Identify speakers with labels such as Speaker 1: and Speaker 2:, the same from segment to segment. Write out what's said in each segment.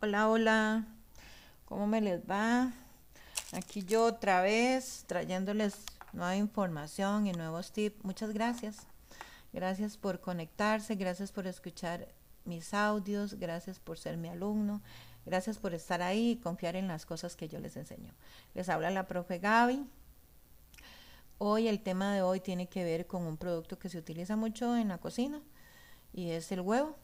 Speaker 1: Hola, hola. ¿Cómo me les va? Aquí yo otra vez trayéndoles nueva información y nuevos tips. Muchas gracias. Gracias por conectarse, gracias por escuchar mis audios, gracias por ser mi alumno, gracias por estar ahí y confiar en las cosas que yo les enseño. Les habla la profe Gaby. Hoy el tema de hoy tiene que ver con un producto que se utiliza mucho en la cocina y es el huevo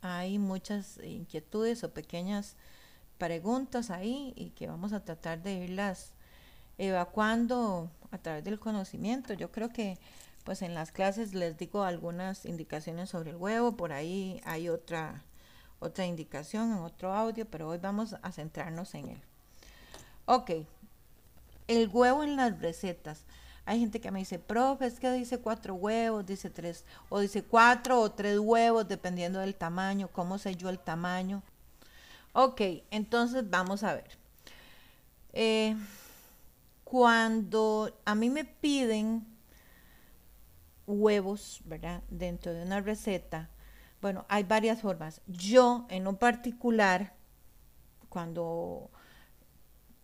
Speaker 1: hay muchas inquietudes o pequeñas preguntas ahí y que vamos a tratar de irlas evacuando a través del conocimiento. Yo creo que pues en las clases les digo algunas indicaciones sobre el huevo, por ahí hay otra otra indicación en otro audio, pero hoy vamos a centrarnos en él. Ok, el huevo en las recetas. Hay gente que me dice, profe, es que dice cuatro huevos, dice tres, o dice cuatro o tres huevos, dependiendo del tamaño, cómo sé yo el tamaño. Ok, entonces vamos a ver. Eh, cuando a mí me piden huevos, ¿verdad? Dentro de una receta, bueno, hay varias formas. Yo, en lo particular, cuando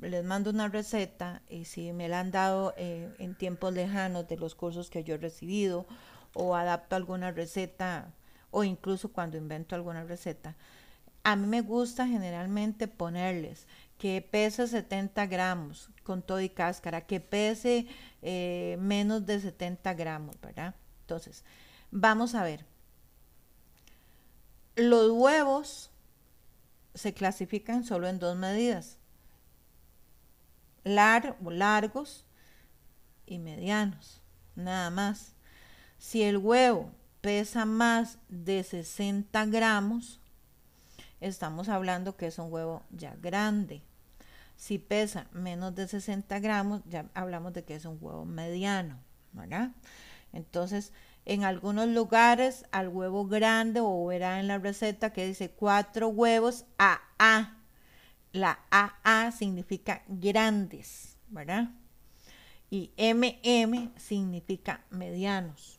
Speaker 1: les mando una receta y si me la han dado eh, en tiempos lejanos de los cursos que yo he recibido o adapto alguna receta o incluso cuando invento alguna receta, a mí me gusta generalmente ponerles que pese 70 gramos con todo y cáscara, que pese eh, menos de 70 gramos, ¿verdad? Entonces, vamos a ver. Los huevos se clasifican solo en dos medidas largos y medianos, nada más. Si el huevo pesa más de 60 gramos, estamos hablando que es un huevo ya grande. Si pesa menos de 60 gramos, ya hablamos de que es un huevo mediano. Entonces, en algunos lugares al huevo grande o verá en la receta que dice cuatro huevos a A la AA significa grandes, ¿verdad? Y MM significa medianos.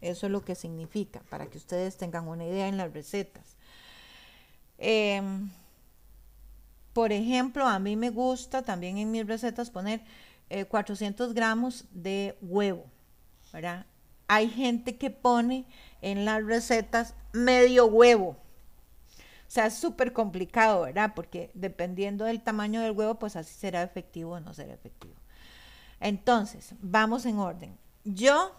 Speaker 1: Eso es lo que significa, para que ustedes tengan una idea en las recetas. Em, por ejemplo, a mí me gusta también en mis recetas poner 400 eh, gramos de huevo, ¿verdad? Hay gente que pone en las recetas medio huevo. Sea, es súper complicado, ¿verdad? Porque dependiendo del tamaño del huevo, pues así será efectivo o no será efectivo. Entonces, vamos en orden. Yo,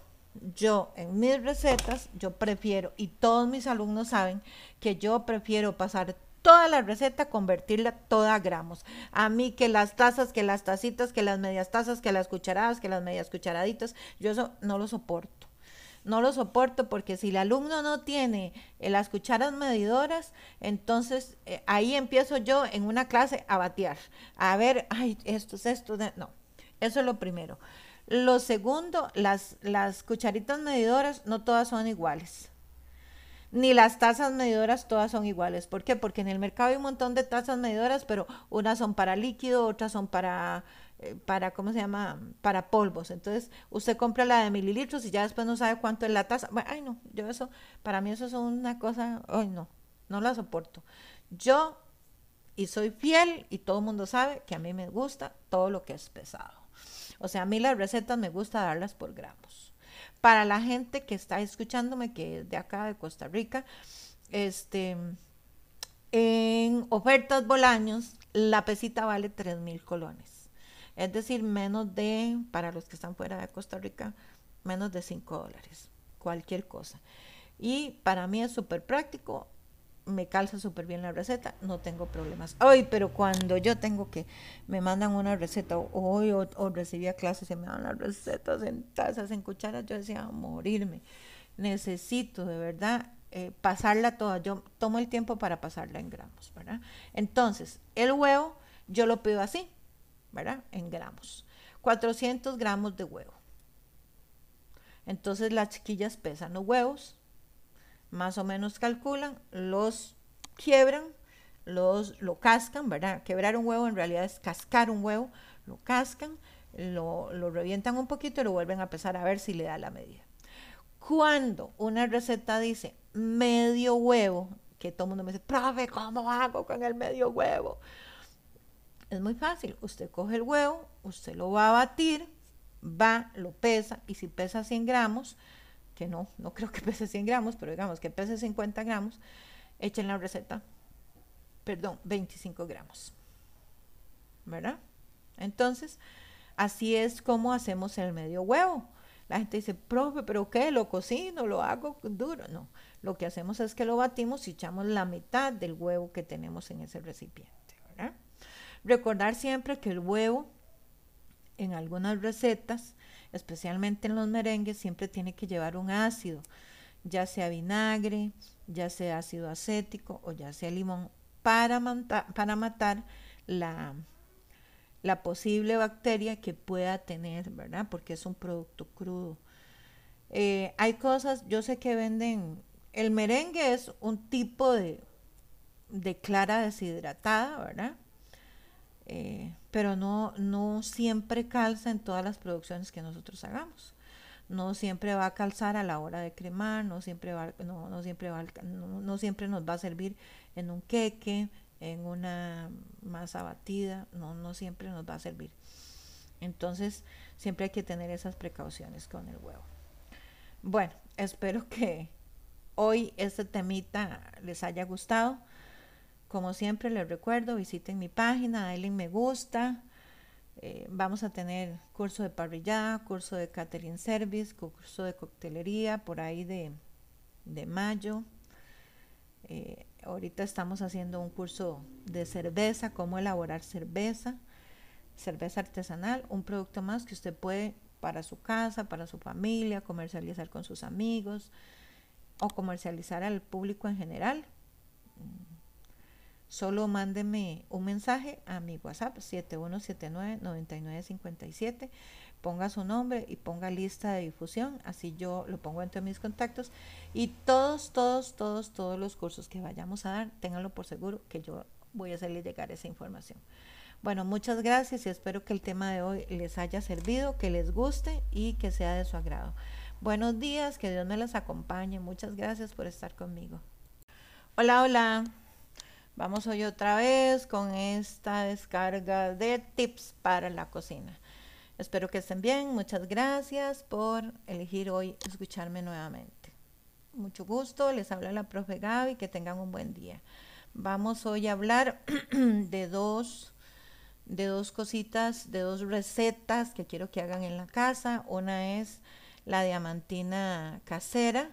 Speaker 1: yo en mis recetas, yo prefiero, y todos mis alumnos saben que yo prefiero pasar toda la receta, convertirla toda a gramos. A mí que las tazas, que las tacitas, que las medias tazas, que las cucharadas, que las medias cucharaditas, yo eso no lo soporto no lo soporto porque si el alumno no tiene eh, las cucharas medidoras, entonces eh, ahí empiezo yo en una clase a batear, a ver, ay, esto es esto, no, eso es lo primero. Lo segundo, las, las cucharitas medidoras no todas son iguales. Ni las tazas medidoras todas son iguales. ¿Por qué? Porque en el mercado hay un montón de tazas medidoras, pero unas son para líquido, otras son para eh, para, ¿cómo se llama? Para polvos. Entonces, usted compra la de mililitros y ya después no sabe cuánto es la taza. Bueno, ay, no, yo eso, para mí eso es una cosa, ay, no, no la soporto. Yo, y soy fiel, y todo el mundo sabe que a mí me gusta todo lo que es pesado. O sea, a mí las recetas me gusta darlas por gramos. Para la gente que está escuchándome, que es de acá, de Costa Rica, este, en ofertas Bolaños, la pesita vale 3 mil colones es decir, menos de, para los que están fuera de Costa Rica, menos de 5 dólares, cualquier cosa. Y para mí es súper práctico, me calza súper bien la receta, no tengo problemas. Hoy, pero cuando yo tengo que, me mandan una receta, hoy o, o, recibía clases y me dan las recetas en tazas, en cucharas, yo decía, morirme. Necesito de verdad eh, pasarla toda. Yo tomo el tiempo para pasarla en gramos, ¿verdad? Entonces, el huevo yo lo pido así, ¿verdad? En gramos. 400 gramos de huevo. Entonces las chiquillas pesan los huevos, más o menos calculan, los quiebran, los lo cascan, ¿verdad? Quebrar un huevo en realidad es cascar un huevo, lo cascan, lo, lo revientan un poquito y lo vuelven a pesar a ver si le da la medida. Cuando una receta dice medio huevo, que todo el mundo me dice, profe, ¿cómo hago con el medio huevo? Es muy fácil. Usted coge el huevo, usted lo va a batir, va, lo pesa, y si pesa 100 gramos, que no, no creo que pese 100 gramos, pero digamos que pese 50 gramos, echen la receta, perdón, 25 gramos. ¿Verdad? Entonces, así es como hacemos el medio huevo. La gente dice, profe, ¿pero qué? ¿Lo cocino? ¿Lo hago duro? No, lo que hacemos es que lo batimos y echamos la mitad del huevo que tenemos en ese recipiente. ¿verdad? Recordar siempre que el huevo en algunas recetas, especialmente en los merengues, siempre tiene que llevar un ácido, ya sea vinagre, ya sea ácido acético o ya sea limón, para, para matar la, la posible bacteria que pueda tener, ¿verdad? Porque es un producto crudo. Eh, hay cosas, yo sé que venden, el merengue es un tipo de, de clara deshidratada, ¿verdad? Eh, pero no, no siempre calza en todas las producciones que nosotros hagamos. No siempre va a calzar a la hora de cremar, no siempre, va, no, no siempre, va, no siempre nos va a servir en un queque, en una masa batida, no, no siempre nos va a servir. Entonces, siempre hay que tener esas precauciones con el huevo. Bueno, espero que hoy este temita les haya gustado. Como siempre les recuerdo, visiten mi página, denle me gusta. Eh, vamos a tener curso de parrillada, curso de catering service, curso de coctelería por ahí de, de mayo. Eh, ahorita estamos haciendo un curso de cerveza, cómo elaborar cerveza, cerveza artesanal, un producto más que usted puede para su casa, para su familia, comercializar con sus amigos o comercializar al público en general. Solo mándeme un mensaje a mi WhatsApp 7179-9957 ponga su nombre y ponga lista de difusión, así yo lo pongo entre mis contactos y todos, todos, todos, todos los cursos que vayamos a dar, ténganlo por seguro que yo voy a hacerle llegar esa información. Bueno, muchas gracias y espero que el tema de hoy les haya servido, que les guste y que sea de su agrado. Buenos días, que Dios me las acompañe. Muchas gracias por estar conmigo. Hola, hola. Vamos hoy otra vez con esta descarga de tips para la cocina. Espero que estén bien. Muchas gracias por elegir hoy escucharme nuevamente. Mucho gusto. Les habla la profe Gaby. Que tengan un buen día. Vamos hoy a hablar de dos, de dos cositas, de dos recetas que quiero que hagan en la casa. Una es la diamantina casera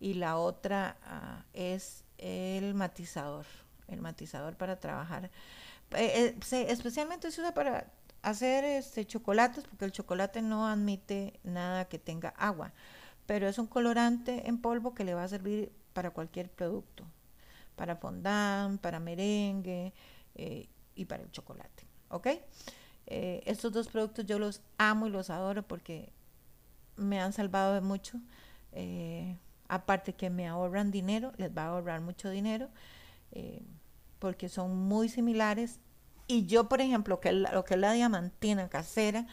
Speaker 1: y la otra ah, es el matizador. El matizador para trabajar. Eh, eh, especialmente se usa para hacer este chocolates porque el chocolate no admite nada que tenga agua, pero es un colorante en polvo que le va a servir para cualquier producto, para fondant, para merengue eh, y para el chocolate, ¿ok? Estos dos productos yo los amo y los adoro porque me han salvado de mucho. Aparte que me ahorran dinero, les va a ahorrar mucho dinero, porque son muy similares y yo, por ejemplo, que lo que es la diamantina casera,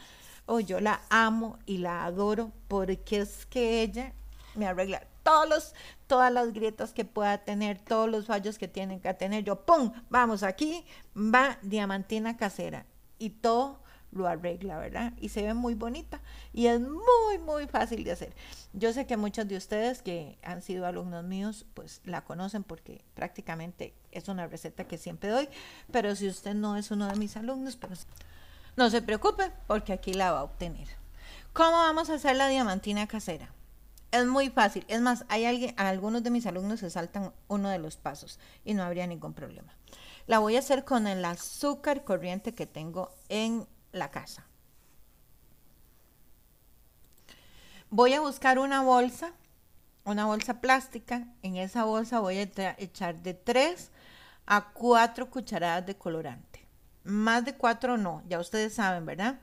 Speaker 1: oh, yo la amo y la adoro porque es que ella me arregla todos los, todas las grietas que pueda tener, todos los fallos que tienen que tener. Yo, ¡pum! Vamos, aquí va diamantina casera. Y todo lo arregla, ¿verdad? Y se ve muy bonita y es muy, muy fácil de hacer. Yo sé que muchos de ustedes que han sido alumnos míos, pues la conocen porque prácticamente es una receta que siempre doy, pero si usted no es uno de mis alumnos, pues no se preocupe porque aquí la va a obtener. ¿Cómo vamos a hacer la diamantina casera? Es muy fácil. Es más, hay alguien, algunos de mis alumnos se saltan uno de los pasos y no habría ningún problema. La voy a hacer con el azúcar corriente que tengo en la casa. Voy a buscar una bolsa, una bolsa plástica. En esa bolsa voy a echar de 3 a 4 cucharadas de colorante. Más de 4 no, ya ustedes saben, ¿verdad?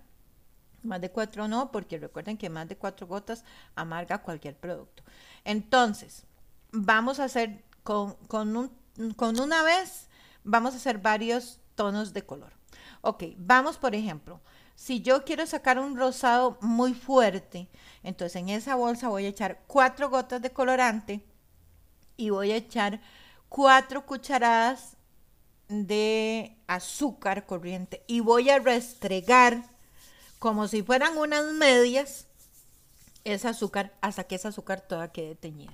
Speaker 1: Más de 4 no, porque recuerden que más de 4 gotas amarga cualquier producto. Entonces, vamos a hacer con, con, con una vez, vamos a hacer varios tonos de color. Ok, vamos por ejemplo, si yo quiero sacar un rosado muy fuerte, entonces en esa bolsa voy a echar cuatro gotas de colorante y voy a echar cuatro cucharadas de azúcar corriente y voy a restregar como si fueran unas medias ese azúcar hasta que ese azúcar toda quede teñida.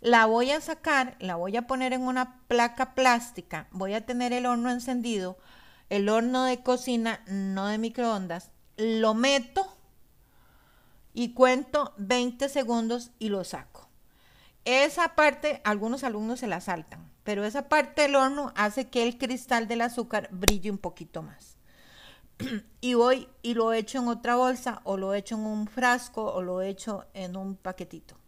Speaker 1: La voy a sacar, la voy a poner en una placa plástica, voy a tener el horno encendido, el horno de cocina, no de microondas, lo meto y cuento 20 segundos y lo saco. Esa parte, algunos alumnos se la saltan, pero esa parte del horno hace que el cristal del azúcar brille un poquito más. y voy y lo echo en otra bolsa o lo echo en un frasco o lo echo en un paquetito.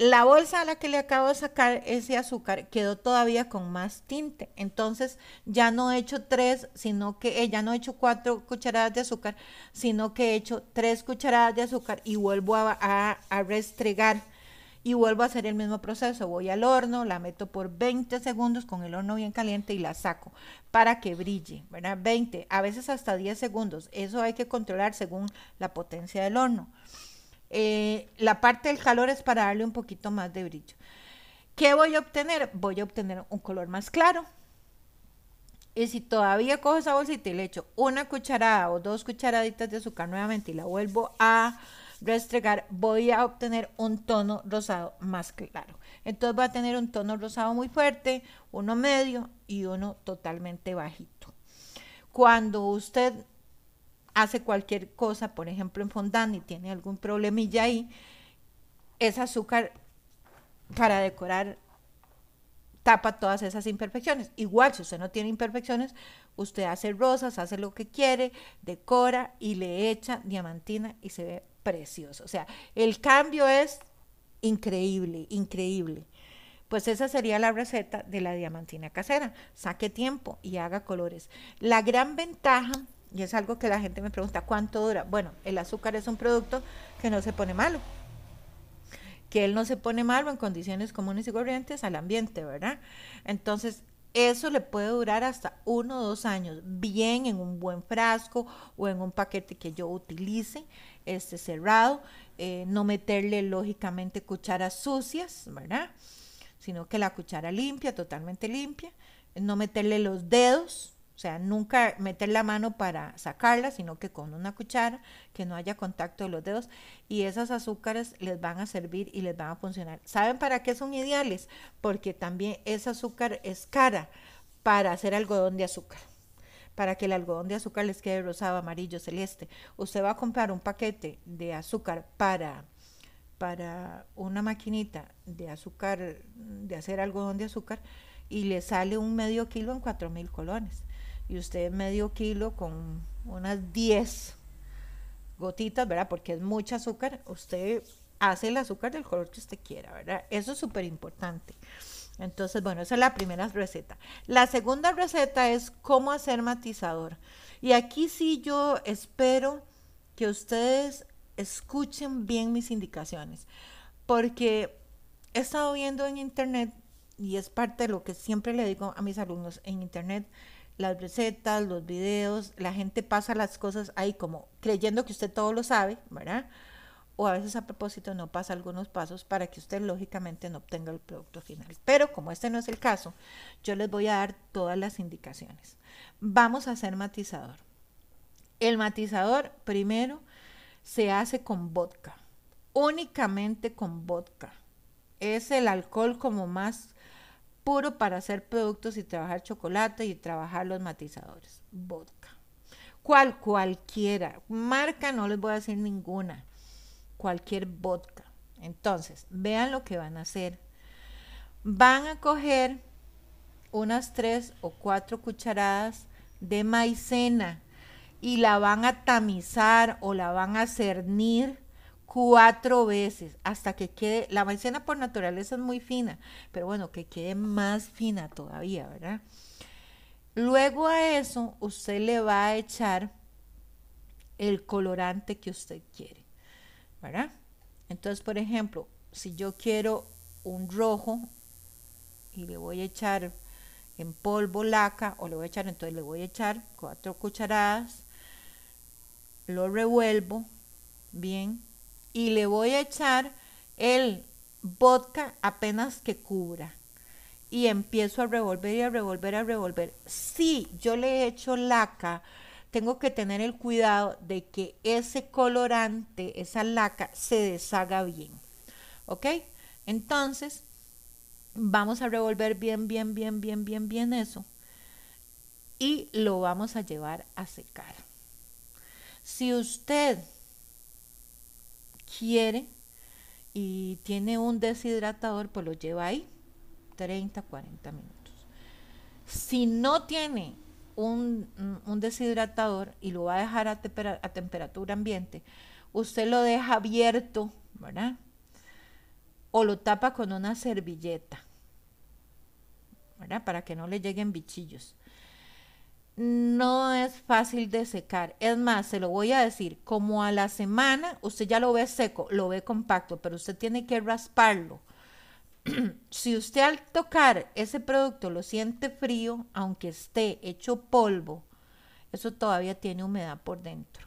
Speaker 1: La bolsa a la que le acabo de sacar ese azúcar quedó todavía con más tinte. Entonces ya no he hecho tres, sino que eh, ya no he hecho cuatro cucharadas de azúcar, sino que he hecho tres cucharadas de azúcar y vuelvo a, a restregar y vuelvo a hacer el mismo proceso. Voy al horno, la meto por 20 segundos con el horno bien caliente y la saco para que brille, ¿verdad? 20, a veces hasta 10 segundos. Eso hay que controlar según la potencia del horno. Eh, la parte del calor es para darle un poquito más de brillo. ¿Qué voy a obtener? Voy a obtener un color más claro. Y si todavía cojo esa bolsita y le echo una cucharada o dos cucharaditas de azúcar nuevamente y la vuelvo a restregar, voy a obtener un tono rosado más claro. Entonces va a tener un tono rosado muy fuerte, uno medio y uno totalmente bajito. Cuando usted hace cualquier cosa, por ejemplo en fondant y tiene algún problemilla ahí, es azúcar para decorar tapa todas esas imperfecciones. Igual, si usted no tiene imperfecciones, usted hace rosas, hace lo que quiere, decora y le echa diamantina y se ve precioso. O sea, el cambio es increíble, increíble. Pues esa sería la receta de la diamantina casera. Saque tiempo y haga colores. La gran ventaja y es algo que la gente me pregunta, ¿cuánto dura? Bueno, el azúcar es un producto que no se pone malo. Que él no se pone malo en condiciones comunes y corrientes al ambiente, ¿verdad? Entonces, eso le puede durar hasta uno o dos años, bien en un buen frasco o en un paquete que yo utilice, este cerrado, eh, no meterle lógicamente cucharas sucias, ¿verdad? Sino que la cuchara limpia, totalmente limpia, no meterle los dedos, sea, nunca meter la mano para sacarla, sino que con una cuchara, que no haya contacto de los dedos. Y esas azúcares les van a servir y les van a funcionar. ¿Saben para qué son ideales? Porque también ese azúcar es cara para hacer algodón de azúcar. Para que el algodón de azúcar les quede rosado, amarillo, celeste. Usted va a comprar un paquete de azúcar para para una maquinita de azúcar, de hacer algodón de azúcar, y le sale un medio kilo en cuatro mil colones y usted medio kilo con unas 10 gotitas, ¿verdad? Porque es mucho azúcar, usted hace el azúcar del color que usted quiera, ¿verdad? Eso es súper importante. Entonces, bueno, esa es la primera receta. La segunda receta es cómo hacer matizador. Y aquí sí yo espero que ustedes escuchen bien mis indicaciones, porque he estado viendo en internet, y es parte de lo que siempre le digo a mis alumnos en internet, las recetas, los videos, la gente pasa las cosas ahí como creyendo que usted todo lo sabe, ¿verdad? O a veces a propósito no pasa algunos pasos para que usted lógicamente no obtenga el producto final. Pero como este no es el caso, yo les voy a dar todas las indicaciones. Vamos a hacer matizador. El matizador primero se hace con vodka, únicamente con vodka. Es el alcohol como más puro para hacer productos y trabajar chocolate y trabajar los matizadores. Vodka. ¿Cuál? Cualquiera. Marca no les voy a decir ninguna. Cualquier vodka. Entonces, vean lo que van a hacer. Van a coger unas tres o cuatro cucharadas de maicena y la van a tamizar o la van a cernir cuatro veces hasta que quede, la maicena por naturaleza es muy fina, pero bueno, que quede más fina todavía, ¿verdad? Luego a eso usted le va a echar el colorante que usted quiere, ¿verdad? Entonces, por ejemplo, si yo quiero un rojo y le voy a echar en polvo laca o le voy a echar, entonces le voy a echar cuatro cucharadas, lo revuelvo bien y le voy a echar el vodka apenas que cubra. y empiezo a revolver y a revolver, a revolver. Si yo le he hecho laca, tengo que tener el cuidado de que ese colorante, esa laca, se deshaga bien. ¿Ok? Entonces, vamos a revolver bien, bien, bien, bien, bien, bien eso. Y lo vamos a llevar a secar. Si usted quiere y tiene un deshidratador, pues lo lleva ahí 30, 40 minutos. Si no tiene un, deshidratador y lo va a dejar a, a temperatura ambiente, usted lo deja abierto, ¿verdad? O lo tapa con una servilleta, ¿verdad? Para que no le lleguen bichillos no es fácil de secar. Es más, se lo voy a decir, como a la semana usted ya lo ve seco, lo ve compacto, pero usted tiene que rasparlo. si usted al tocar ese producto lo siente frío, aunque esté hecho polvo, eso todavía tiene humedad por dentro.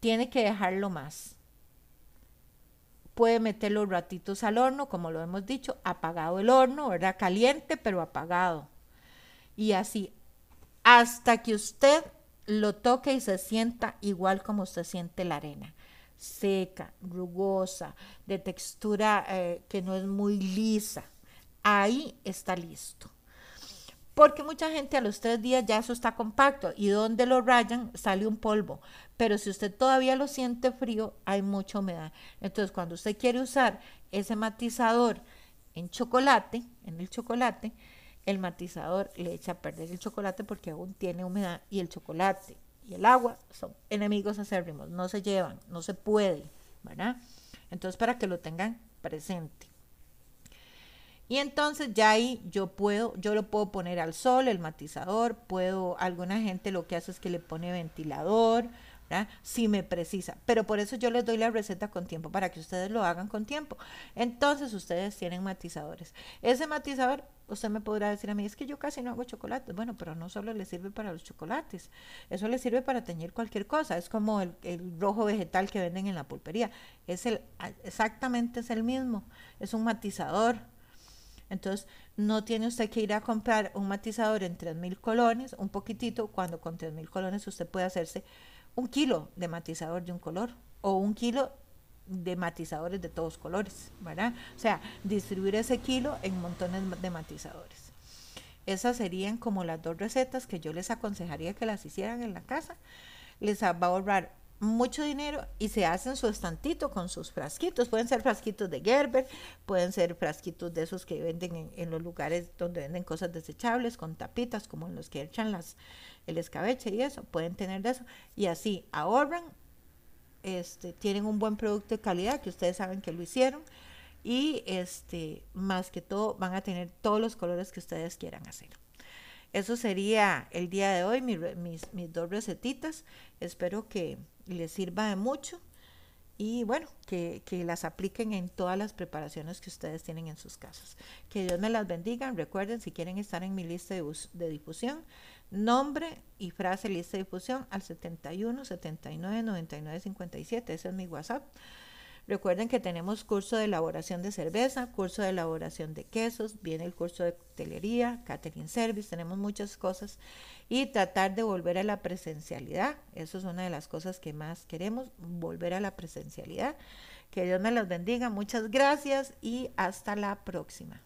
Speaker 1: Tiene que dejarlo más. Puede meter los ratitos al horno, como lo hemos dicho, apagado el horno, ¿verdad? Caliente, pero apagado y así hasta que usted lo toque y se sienta igual como usted siente la arena, seca, rugosa, de textura eh, que no es muy lisa. Ahí está listo. Porque mucha gente a los tres días ya eso está compacto y donde lo rayan sale un polvo. Pero si usted todavía lo siente frío, hay mucha humedad. Entonces, cuando usted quiere usar ese matizador en chocolate, en el chocolate, el matizador le echa a perder el chocolate porque aún tiene humedad y el chocolate y el agua son enemigos acérrimos, no se llevan, no se puede, ¿verdad? Entonces para que lo tengan presente. Y entonces ya ahí yo puedo, yo lo puedo poner al sol, el matizador, puedo, alguna gente lo que hace es que le pone ventilador, si me precisa. Pero por eso yo les doy la receta con tiempo, para que ustedes lo hagan con tiempo. Entonces ustedes tienen matizadores. Ese matizador, usted me podrá decir a mí, es que yo casi no hago chocolates. Bueno, pero no solo le sirve para los chocolates, eso le sirve para teñir cualquier cosa. Es como el, el rojo vegetal que venden en la pulpería. Es el, exactamente es el mismo. Es un matizador. Entonces, no tiene usted que ir a comprar un matizador en 3.000 colones, un poquitito, cuando con 3.000 colones usted puede hacerse un kilo de matizador de un color o un kilo de matizadores de todos colores, ¿verdad? O sea, distribuir ese kilo en montones de matizadores. Esas serían como las dos recetas que yo les aconsejaría que las hicieran en la casa. Les va a ahorrar mucho dinero y se hacen su estantito con sus frasquitos. Pueden ser frasquitos de Gerber, pueden ser frasquitos de esos que venden en, en, los lugares donde venden cosas desechables, con tapitas, como en los que echan las, el escabeche y eso, pueden tener de eso. Y así ahorran, este, tienen un buen producto de calidad que ustedes saben que lo hicieron. Y este, más que todo, van a tener todos los colores que ustedes quieran hacer. Eso sería el día de hoy, mis, mis dos recetitas. Espero que les sirva de mucho y bueno, que, que, las apliquen en todas las preparaciones que ustedes tienen en sus casas. Que Dios me las bendiga. Recuerden, si quieren estar en mi lista de, de difusión, nombre y frase lista de difusión al 71 79 99 57. Ese es mi WhatsApp. Recuerden que tenemos curso de elaboración de cerveza, curso de elaboración de quesos, viene el curso de hotelería, catering service, tenemos muchas cosas y tratar de volver a la presencialidad. Eso es una de las cosas que más queremos, volver a la presencialidad. Que Dios me los bendiga. Muchas gracias y hasta la próxima.